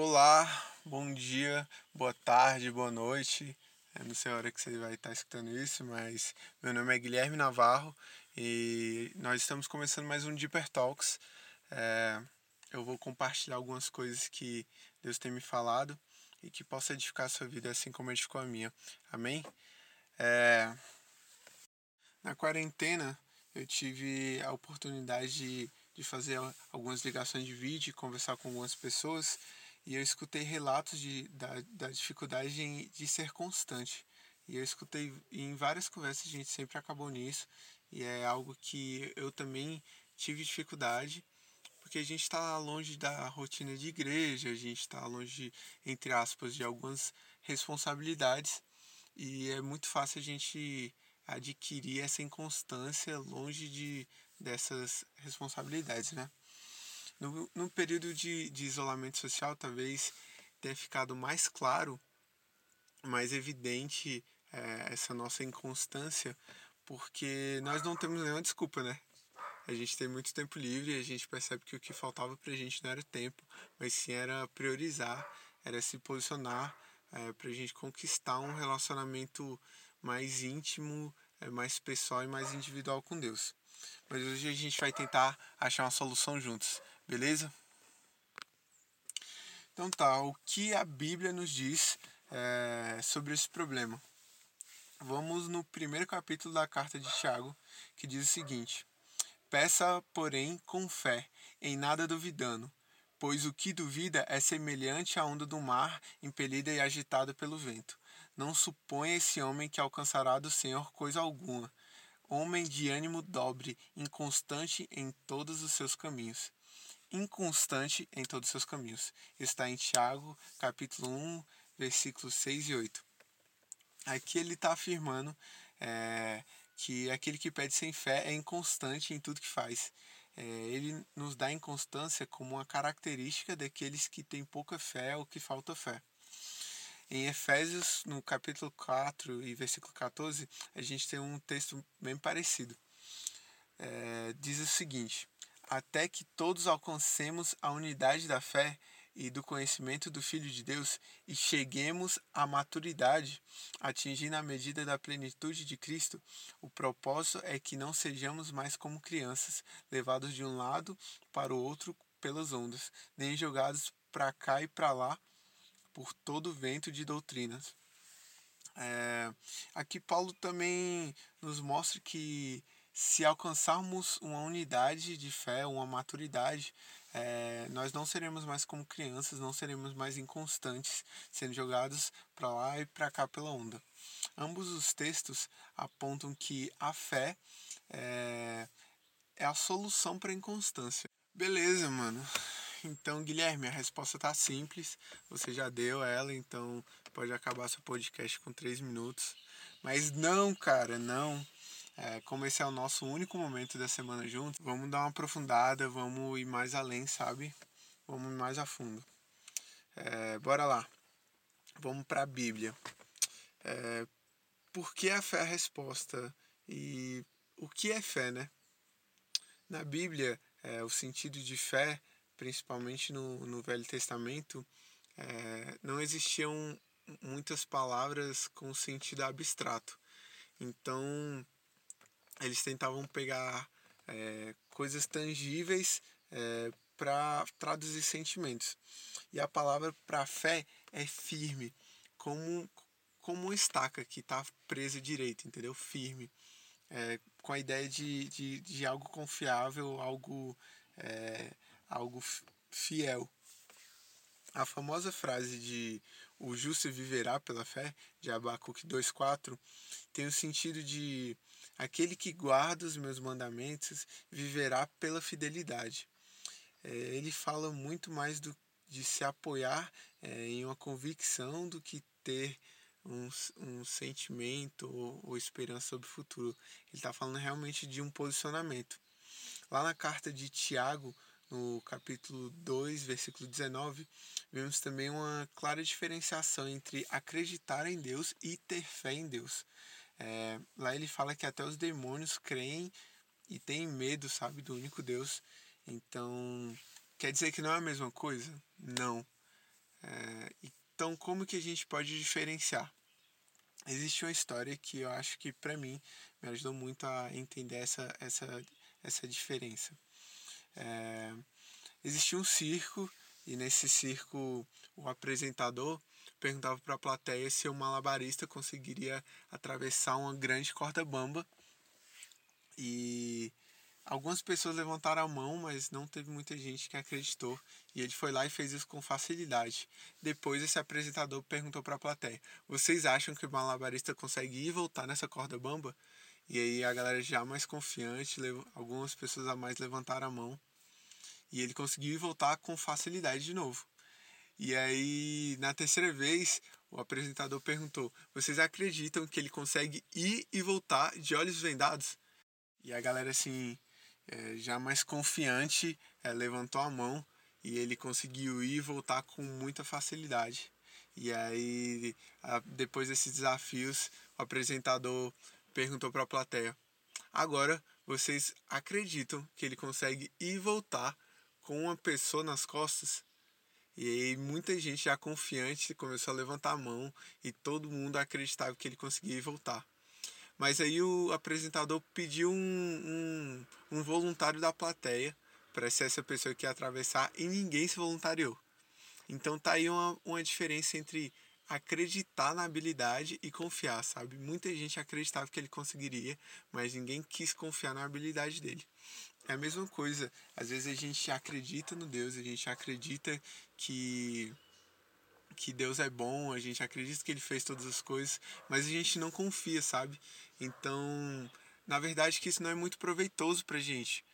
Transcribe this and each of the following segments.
Olá, bom dia, boa tarde, boa noite. Eu não sei a hora que você vai estar escutando isso, mas meu nome é Guilherme Navarro e nós estamos começando mais um Deeper Talks. É, eu vou compartilhar algumas coisas que Deus tem me falado e que possa edificar a sua vida assim como edificou a minha. Amém? É, na quarentena eu tive a oportunidade de, de fazer algumas ligações de vídeo e conversar com algumas pessoas e eu escutei relatos de, da, da dificuldade em, de ser constante. E eu escutei em várias conversas, a gente sempre acabou nisso. E é algo que eu também tive dificuldade, porque a gente está longe da rotina de igreja, a gente está longe, entre aspas, de algumas responsabilidades. E é muito fácil a gente adquirir essa inconstância longe de, dessas responsabilidades, né? No, no período de, de isolamento social, talvez tenha ficado mais claro, mais evidente é, essa nossa inconstância, porque nós não temos nenhuma desculpa, né? A gente tem muito tempo livre e a gente percebe que o que faltava pra gente não era tempo, mas sim era priorizar, era se posicionar é, pra gente conquistar um relacionamento mais íntimo, é, mais pessoal e mais individual com Deus. Mas hoje a gente vai tentar achar uma solução juntos beleza? Então tá, o que a Bíblia nos diz é, sobre esse problema? Vamos no primeiro capítulo da carta de Tiago, que diz o seguinte: Peça, porém, com fé, em nada duvidando, pois o que duvida é semelhante à onda do mar, impelida e agitada pelo vento. Não suponha esse homem que alcançará do Senhor coisa alguma. Homem de ânimo dobre, inconstante em todos os seus caminhos inconstante em todos os seus caminhos. Está em Tiago, capítulo 1, versículos 6 e 8. Aqui ele está afirmando é, que aquele que pede sem fé é inconstante em tudo que faz. É, ele nos dá inconstância como uma característica daqueles que têm pouca fé ou que falta fé. Em Efésios, no capítulo 4 e versículo 14, a gente tem um texto bem parecido. É, diz o seguinte: até que todos alcancemos a unidade da fé e do conhecimento do Filho de Deus e cheguemos à maturidade, atingindo a medida da plenitude de Cristo, o propósito é que não sejamos mais como crianças, levados de um lado para o outro pelas ondas, nem jogados para cá e para lá por todo vento de doutrinas. É, aqui Paulo também nos mostra que se alcançarmos uma unidade de fé, uma maturidade, é, nós não seremos mais como crianças, não seremos mais inconstantes, sendo jogados para lá e para cá pela onda. Ambos os textos apontam que a fé é, é a solução para a inconstância. Beleza, mano. Então, Guilherme, a resposta tá simples. Você já deu ela, então pode acabar seu podcast com três minutos. Mas não, cara, não. É, como esse é o nosso único momento da semana juntos, vamos dar uma aprofundada, vamos ir mais além, sabe? Vamos mais a fundo. É, bora lá. Vamos para a Bíblia. É, por que a fé é a resposta? E o que é fé, né? Na Bíblia, é, o sentido de fé, principalmente no, no Velho Testamento, é, não existiam muitas palavras com sentido abstrato. Então, eles tentavam pegar é, coisas tangíveis é, para traduzir sentimentos. E a palavra para fé é firme, como, como uma estaca que está presa direito, entendeu? Firme. É, com a ideia de, de, de algo confiável, algo, é, algo fiel. A famosa frase de o justo viverá pela fé, de Abacuque 2,4, tem o sentido de Aquele que guarda os meus mandamentos viverá pela fidelidade. É, ele fala muito mais do, de se apoiar é, em uma convicção do que ter um, um sentimento ou, ou esperança sobre o futuro. Ele está falando realmente de um posicionamento. Lá na carta de Tiago, no capítulo 2, versículo 19, vemos também uma clara diferenciação entre acreditar em Deus e ter fé em Deus. É, lá ele fala que até os demônios creem e têm medo, sabe, do único Deus. Então, quer dizer que não é a mesma coisa? Não. É, então, como que a gente pode diferenciar? Existe uma história que eu acho que, para mim, me ajudou muito a entender essa, essa, essa diferença. É, existia um circo e nesse circo o apresentador perguntava para a plateia se o malabarista conseguiria atravessar uma grande corda bamba e algumas pessoas levantaram a mão, mas não teve muita gente que acreditou. E ele foi lá e fez isso com facilidade. Depois, esse apresentador perguntou para a plateia: Vocês acham que o malabarista consegue ir e voltar nessa corda bamba? E aí a galera já mais confiante, algumas pessoas a mais levantaram a mão. E ele conseguiu voltar com facilidade de novo. E aí, na terceira vez, o apresentador perguntou: Vocês acreditam que ele consegue ir e voltar de olhos vendados? E a galera, assim, é, já mais confiante, é, levantou a mão e ele conseguiu ir e voltar com muita facilidade. E aí, depois desses desafios, o apresentador perguntou para a plateia: Agora vocês acreditam que ele consegue ir e voltar com uma pessoa nas costas? E aí muita gente já confiante começou a levantar a mão e todo mundo acreditava que ele conseguia voltar. Mas aí o apresentador pediu um, um, um voluntário da plateia para ser essa pessoa que ia atravessar e ninguém se voluntariou. Então tá aí uma, uma diferença entre acreditar na habilidade e confiar, sabe? Muita gente acreditava que ele conseguiria, mas ninguém quis confiar na habilidade dele. É a mesma coisa. Às vezes a gente acredita no Deus, a gente acredita que que Deus é bom, a gente acredita que ele fez todas as coisas, mas a gente não confia, sabe? Então, na verdade que isso não é muito proveitoso pra gente.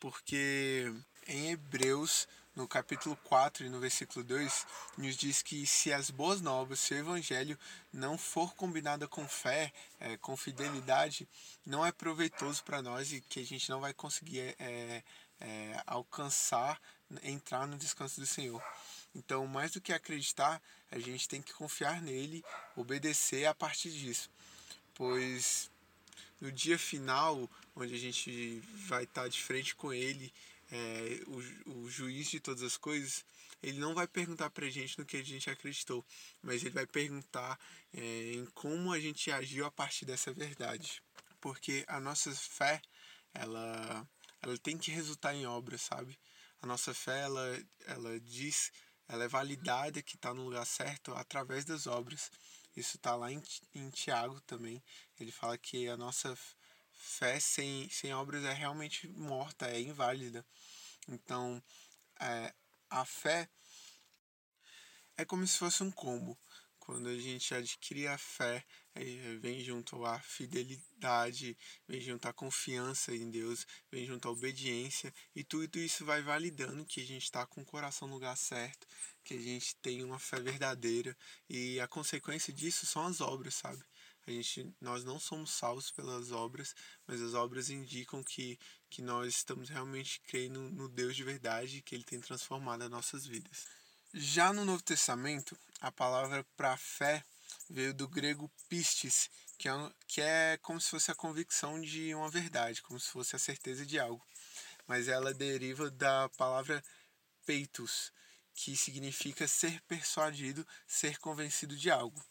Porque em Hebreus, no capítulo 4 e no versículo 2, nos diz que se as boas novas, se o evangelho não for combinada com fé, é, com fidelidade, não é proveitoso para nós e que a gente não vai conseguir é, é, alcançar, entrar no descanso do Senhor. Então, mais do que acreditar, a gente tem que confiar nele, obedecer a partir disso. Pois no dia final, onde a gente vai estar de frente com ele, é, o, o juiz de todas as coisas, ele não vai perguntar pra gente no que a gente acreditou, mas ele vai perguntar é, em como a gente agiu a partir dessa verdade. Porque a nossa fé, ela, ela tem que resultar em obras, sabe? A nossa fé, ela, ela diz ela é validada que está no lugar certo através das obras. Isso está lá em, em Tiago também. Ele fala que a nossa fé sem, sem obras é realmente morta, é inválida. Então, é, a fé é como se fosse um combo. Quando a gente adquire a fé, vem junto a fidelidade, vem junto a confiança em Deus, vem junto a obediência, e tudo isso vai validando que a gente está com o coração no lugar certo, que a gente tem uma fé verdadeira, e a consequência disso são as obras, sabe? A gente, nós não somos salvos pelas obras, mas as obras indicam que, que nós estamos realmente crendo no Deus de verdade, que Ele tem transformado as nossas vidas. Já no Novo Testamento, a palavra para fé veio do grego pistis, que é, que é como se fosse a convicção de uma verdade, como se fosse a certeza de algo. Mas ela deriva da palavra peitus, que significa ser persuadido, ser convencido de algo.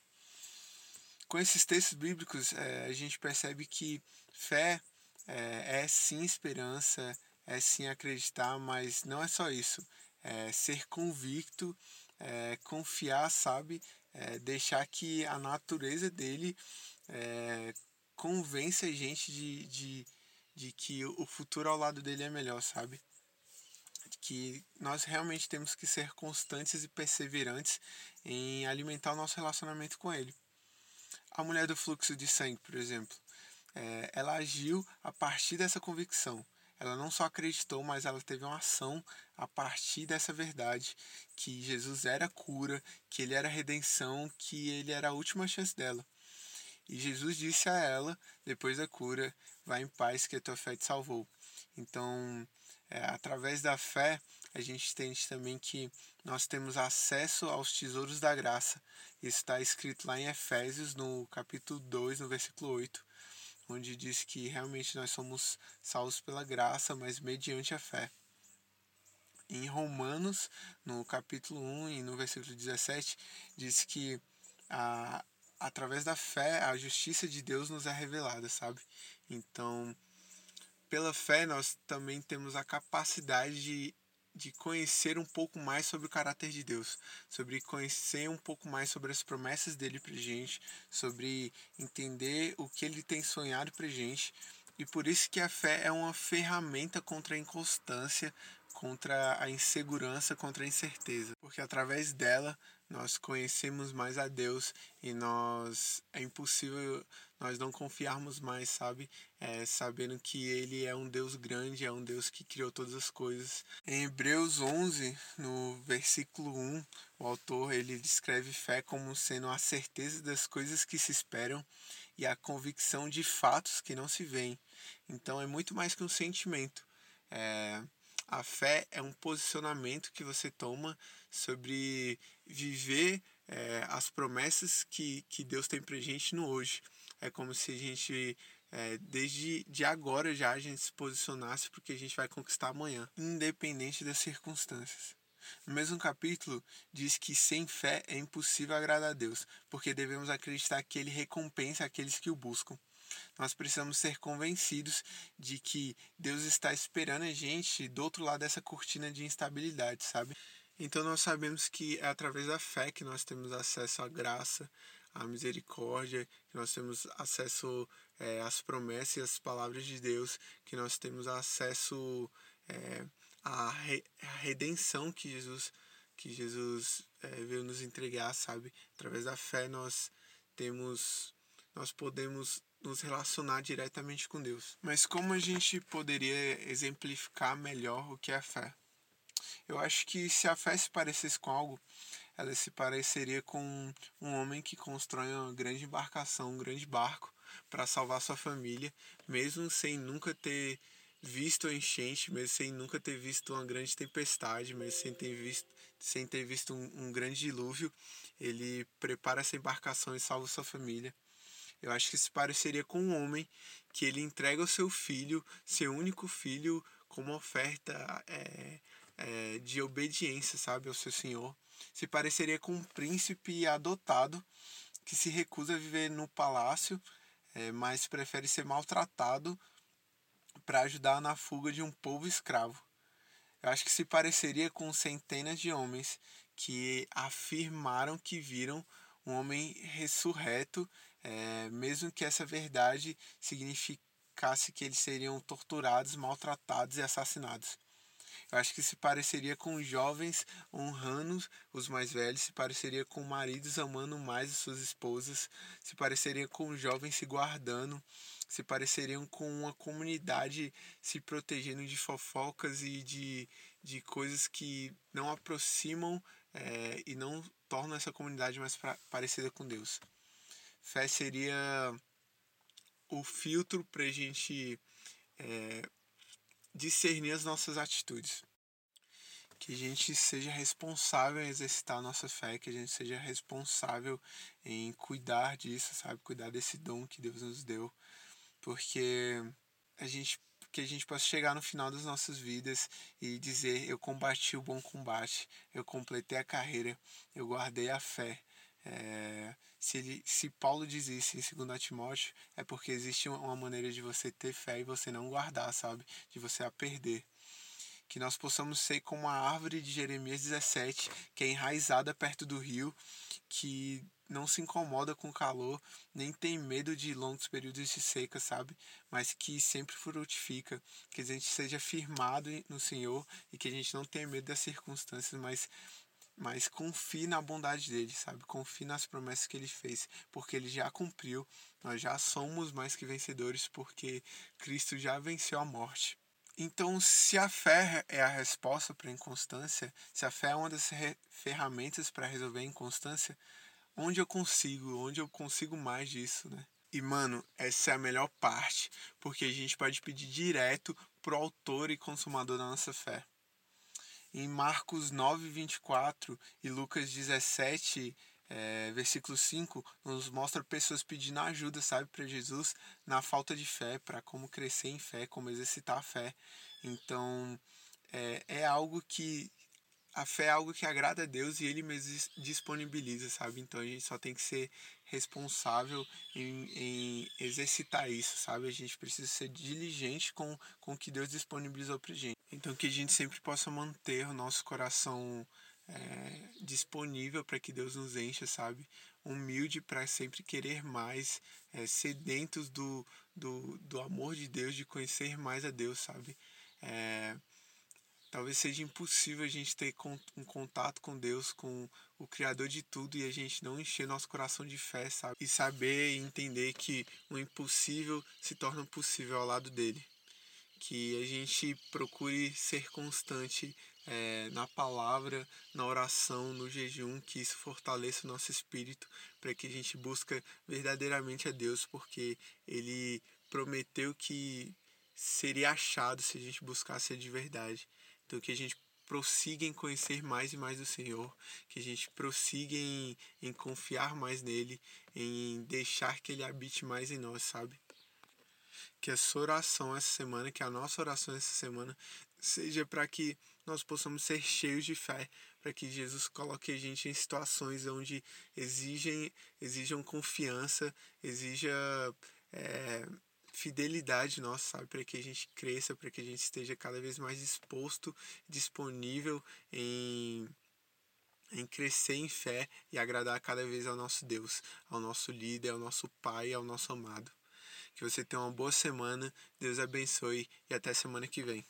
Com esses textos bíblicos, é, a gente percebe que fé é, é sim esperança, é sim acreditar, mas não é só isso é, ser convicto, é, confiar, sabe? É, deixar que a natureza dele é, convence a gente de, de, de que o futuro ao lado dele é melhor, sabe? Que nós realmente temos que ser constantes e perseverantes em alimentar o nosso relacionamento com ele. A mulher do fluxo de sangue, por exemplo, é, ela agiu a partir dessa convicção ela não só acreditou, mas ela teve uma ação a partir dessa verdade que Jesus era cura, que ele era redenção, que ele era a última chance dela. E Jesus disse a ela, depois da cura, vá em paz que a tua fé te salvou. Então, é, através da fé, a gente entende também que nós temos acesso aos tesouros da graça. Isso está escrito lá em Efésios, no capítulo 2, no versículo 8 onde diz que realmente nós somos salvos pela graça, mas mediante a fé. em Romanos, no capítulo 1 e no versículo 17, diz que a, através da fé a justiça de Deus nos é revelada, sabe? Então, pela fé nós também temos a capacidade de, de conhecer um pouco mais sobre o caráter de Deus, sobre conhecer um pouco mais sobre as promessas dele pra gente, sobre entender o que ele tem sonhado pra gente. E por isso que a fé é uma ferramenta contra a inconstância, contra a insegurança, contra a incerteza, porque através dela nós conhecemos mais a Deus e nós é impossível nós não confiarmos mais, sabe? É, sabendo que Ele é um Deus grande, é um Deus que criou todas as coisas. Em Hebreus 11, no versículo 1, o autor ele descreve fé como sendo a certeza das coisas que se esperam e a convicção de fatos que não se veem. Então é muito mais que um sentimento. É, a fé é um posicionamento que você toma sobre viver é, as promessas que, que Deus tem pra gente no hoje. É como se a gente, é, desde de agora já, a gente se posicionasse porque a gente vai conquistar amanhã, independente das circunstâncias. No mesmo capítulo, diz que sem fé é impossível agradar a Deus, porque devemos acreditar que Ele recompensa aqueles que o buscam. Nós precisamos ser convencidos de que Deus está esperando a gente do outro lado dessa cortina de instabilidade, sabe? Então nós sabemos que é através da fé que nós temos acesso à graça, à misericórdia, que nós temos acesso é, às promessas e às palavras de Deus, que nós temos acesso é, à, re, à redenção que Jesus que Jesus é, veio nos entregar, sabe? Através da fé nós temos nós podemos nos relacionar diretamente com Deus. Mas como a gente poderia exemplificar melhor o que é a fé? Eu acho que se a fé se parecesse com algo, ela se pareceria com um homem que constrói uma grande embarcação, um grande barco para salvar sua família, mesmo sem nunca ter visto a enchente, mesmo sem nunca ter visto uma grande tempestade, mesmo sem ter visto, sem ter visto um, um grande dilúvio, ele prepara essa embarcação e salva sua família. Eu acho que se pareceria com um homem que ele entrega o seu filho, seu único filho, como oferta é, é, de obediência, sabe, ao seu senhor. Se pareceria com um príncipe adotado que se recusa a viver no palácio, é, mas prefere ser maltratado para ajudar na fuga de um povo escravo. Eu acho que se pareceria com centenas de homens que afirmaram que viram um homem ressurreto é, mesmo que essa verdade significasse que eles seriam torturados, maltratados e assassinados. Acho que se pareceria com jovens honrando os mais velhos, se pareceria com maridos amando mais as suas esposas, se pareceria com jovens se guardando, se pareceriam com uma comunidade se protegendo de fofocas e de, de coisas que não aproximam é, e não tornam essa comunidade mais pra, parecida com Deus. Fé seria o filtro para a gente é, discernir as nossas atitudes. Que a gente seja responsável em exercitar a nossa fé, que a gente seja responsável em cuidar disso, sabe? Cuidar desse dom que Deus nos deu. Porque a gente que a gente possa chegar no final das nossas vidas e dizer: Eu combati o bom combate, eu completei a carreira, eu guardei a fé, é, se, ele, se Paulo diz isso em 2 Timóteo, é porque existe uma maneira de você ter fé e você não guardar, sabe? De você a perder. Que nós possamos ser como a árvore de Jeremias 17, que é enraizada perto do rio, que não se incomoda com o calor, nem tem medo de longos períodos de seca, sabe? Mas que sempre frutifica, que a gente seja firmado no Senhor e que a gente não tenha medo das circunstâncias, mas mas confie na bondade dele, sabe? Confie nas promessas que ele fez, porque ele já cumpriu. Nós já somos mais que vencedores, porque Cristo já venceu a morte. Então, se a fé é a resposta para a inconstância, se a fé é uma das ferramentas para resolver a inconstância, onde eu consigo, onde eu consigo mais disso, né? E, mano, essa é a melhor parte, porque a gente pode pedir direto pro autor e consumador da nossa fé em Marcos 9, 24 e Lucas 17, é, versículo 5, nos mostra pessoas pedindo ajuda, sabe, para Jesus na falta de fé, para como crescer em fé, como exercitar a fé. Então, é, é algo que a fé é algo que agrada a Deus e Ele mesmo disponibiliza, sabe? Então a gente só tem que ser responsável em, em exercitar isso, sabe? A gente precisa ser diligente com, com o que Deus disponibilizou pra gente. Então que a gente sempre possa manter o nosso coração é, disponível para que Deus nos encha, sabe? Humilde para sempre querer mais, é, sedentos do, do, do amor de Deus, de conhecer mais a Deus, sabe? É, talvez seja impossível a gente ter um contato com Deus, com o Criador de tudo, e a gente não encher nosso coração de fé, sabe? E saber e entender que o impossível se torna possível ao lado dele. Que a gente procure ser constante é, na palavra, na oração, no jejum, que isso fortaleça o nosso espírito, para que a gente busque verdadeiramente a Deus, porque Ele prometeu que seria achado se a gente buscasse de verdade. Então que a gente prossiga em conhecer mais e mais o Senhor, que a gente prossiga em, em confiar mais nele, em deixar que ele habite mais em nós, sabe? Que a sua oração essa semana, que a nossa oração essa semana seja para que nós possamos ser cheios de fé, para que Jesus coloque a gente em situações onde exigem, exijam confiança, exija é, fidelidade nossa, sabe? Para que a gente cresça, para que a gente esteja cada vez mais disposto, disponível em, em crescer em fé e agradar cada vez ao nosso Deus, ao nosso líder, ao nosso Pai, ao nosso amado. Que você tenha uma boa semana, Deus abençoe e até semana que vem.